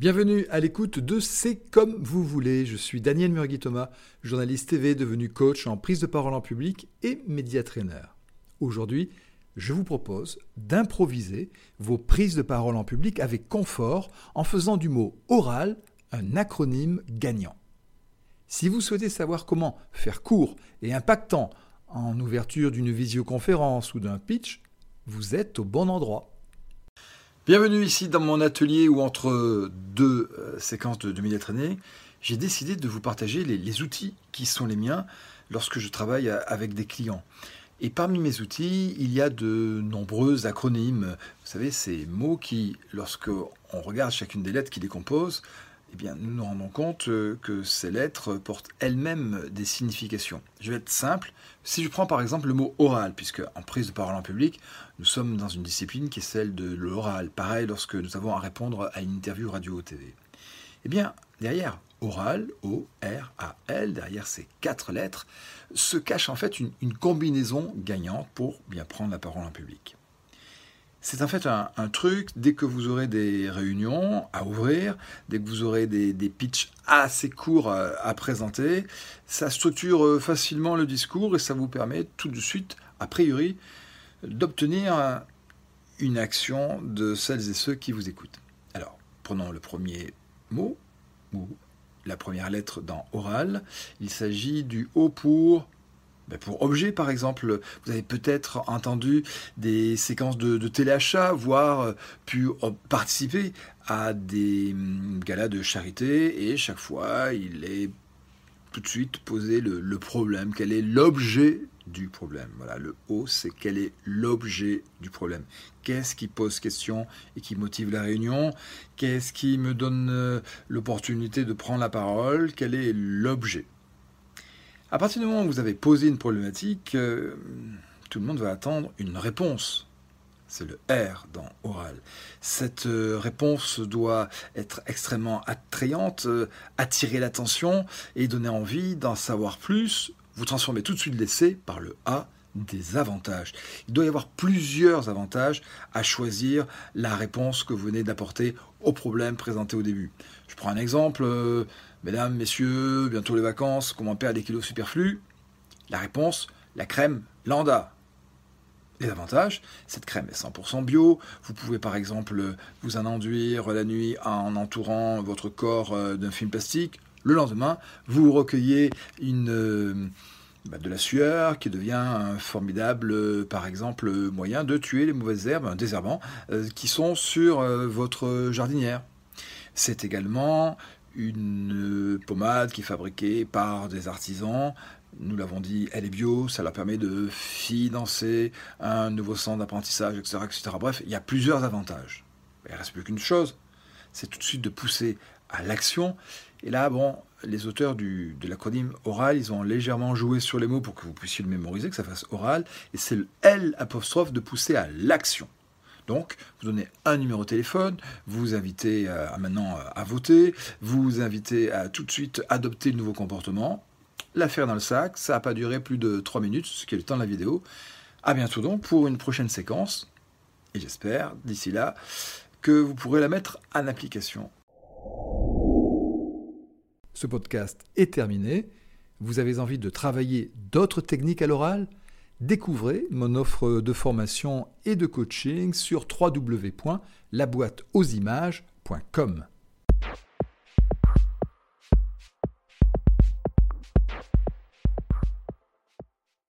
Bienvenue à l'écoute de C'est comme vous voulez. Je suis Daniel Murgui-Thomas, journaliste TV devenu coach en prise de parole en public et média-trainer. Aujourd'hui, je vous propose d'improviser vos prises de parole en public avec confort en faisant du mot oral un acronyme gagnant. Si vous souhaitez savoir comment faire court et impactant en ouverture d'une visioconférence ou d'un pitch, vous êtes au bon endroit. Bienvenue ici dans mon atelier où entre deux euh, séquences de, de traînées, j'ai décidé de vous partager les, outils qui sont les miens lorsque je travaille avec des clients. Et parmi mes outils, il y a de nombreux acronymes. Vous savez, ces mots qui, lorsque on regarde chacune des lettres qui les composent, eh bien, nous nous rendons compte euh, que ces lettres portent elles-mêmes des significations. Je vais être simple. Si je prends par exemple le mot oral, puisque en prise de parole en public, nous sommes dans une discipline qui est celle de l'oral. Pareil lorsque nous avons à répondre à une interview radio ou TV. Eh bien, derrière oral, O-R-A-L, derrière ces quatre lettres, se cache en fait une, une combinaison gagnante pour bien prendre la parole en public. C'est en fait un, truc, dès que vous aurez des réunions à ouvrir, dès que vous aurez des, des pitchs assez courts à, présenter, ça structure euh, facilement le discours et ça vous permet tout de suite, a priori, d'obtenir une action de celles et ceux qui vous écoutent. Alors, prenons le premier mot, ou la première lettre dans oral. Il s'agit du O pour ben, pour objet, par exemple, vous avez peut-être entendu des séquences de, téléachat, voire euh, pu participer à des hum, galas de charité, et chaque fois, il est tout de suite posé le, problème. Quel est l'objet du problème? Voilà, le O, c'est quel est l'objet du problème? Qu'est-ce qui pose question et qui motive la réunion? Qu'est-ce qui me donne euh, l'opportunité de prendre la parole? Quel est l'objet? À partir du moment où vous avez posé une problématique, euh, tout le monde va attendre une réponse. C'est le R dans oral. Cette euh, réponse doit être extrêmement attrayante, euh, attirer l'attention et donner envie d'en savoir plus. Vous transformez tout de suite l'essai par le A des avantages. Il doit y avoir plusieurs avantages à choisir la réponse que vous venez d'apporter au problème présenté au début. Je prends un exemple. Mesdames, messieurs, bientôt les vacances, comment perdre des kilos superflus? La réponse, la crème Landa. Les avantages, cette crème est 100% bio. Vous pouvez par exemple vous en enduire la nuit en entourant votre corps euh, d'un film plastique. Le lendemain, vous recueillez une, euh, de la sueur qui devient un formidable, euh, par exemple, moyen de tuer les mauvaises herbes, un désherbant, qui sont sur votre jardinière. C'est également une pommade qui est fabriquée par des artisans. Nous l'avons dit, elle est bio, ça leur permet de financer un nouveau centre d'apprentissage, etc., etc. Bref, il y a plusieurs avantages. Il ne reste plus qu'une chose, c'est tout de suite de pousser à l'action. Et là, bon, les auteurs du, de l'acronyme oral, ils ont légèrement joué sur les mots pour que vous puissiez le mémoriser, que ça fasse oral. Et c'est le L apostrophe de pousser à l'action. Donc, vous donnez un numéro de téléphone, vous invitez euh, à, maintenant euh, à voter, vous invitez à tout de suite adopter le nouveau comportement. L'affaire dans le sac, ça n'a pas duré plus de 3 minutes, ce qui est le temps de la vidéo. A bientôt donc pour une prochaine séquence. Et j'espère, d'ici là, que vous pourrez la mettre en application. Ce podcast est terminé. Vous avez envie de travailler d'autres techniques à l'oral? Découvrez mon offre de formation et de coaching sur www.laboîteauximages.com.